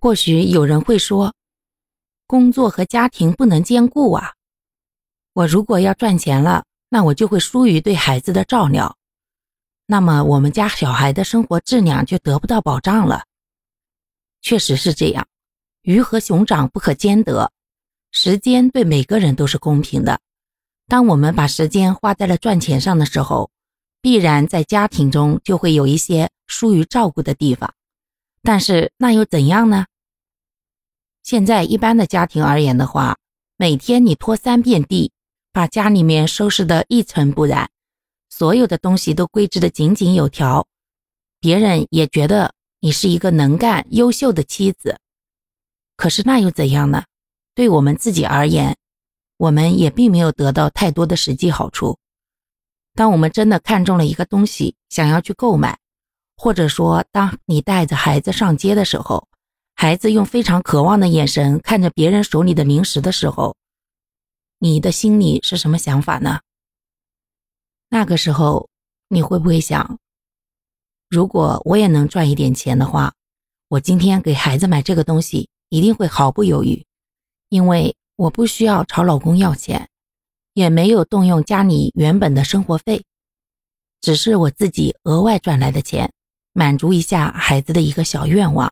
或许有人会说，工作和家庭不能兼顾啊。我如果要赚钱了，那我就会疏于对孩子的照料，那么我们家小孩的生活质量就得不到保障了。确实是这样，鱼和熊掌不可兼得。时间对每个人都是公平的。当我们把时间花在了赚钱上的时候，必然在家庭中就会有一些疏于照顾的地方。但是那又怎样呢？现在一般的家庭而言的话，每天你拖三遍地，把家里面收拾得一尘不染，所有的东西都归置得井井有条，别人也觉得你是一个能干、优秀的妻子。可是那又怎样呢？对我们自己而言，我们也并没有得到太多的实际好处。当我们真的看中了一个东西，想要去购买，或者说当你带着孩子上街的时候，孩子用非常渴望的眼神看着别人手里的零食的时候，你的心里是什么想法呢？那个时候你会不会想，如果我也能赚一点钱的话，我今天给孩子买这个东西一定会毫不犹豫。因为我不需要朝老公要钱，也没有动用家里原本的生活费，只是我自己额外赚来的钱，满足一下孩子的一个小愿望。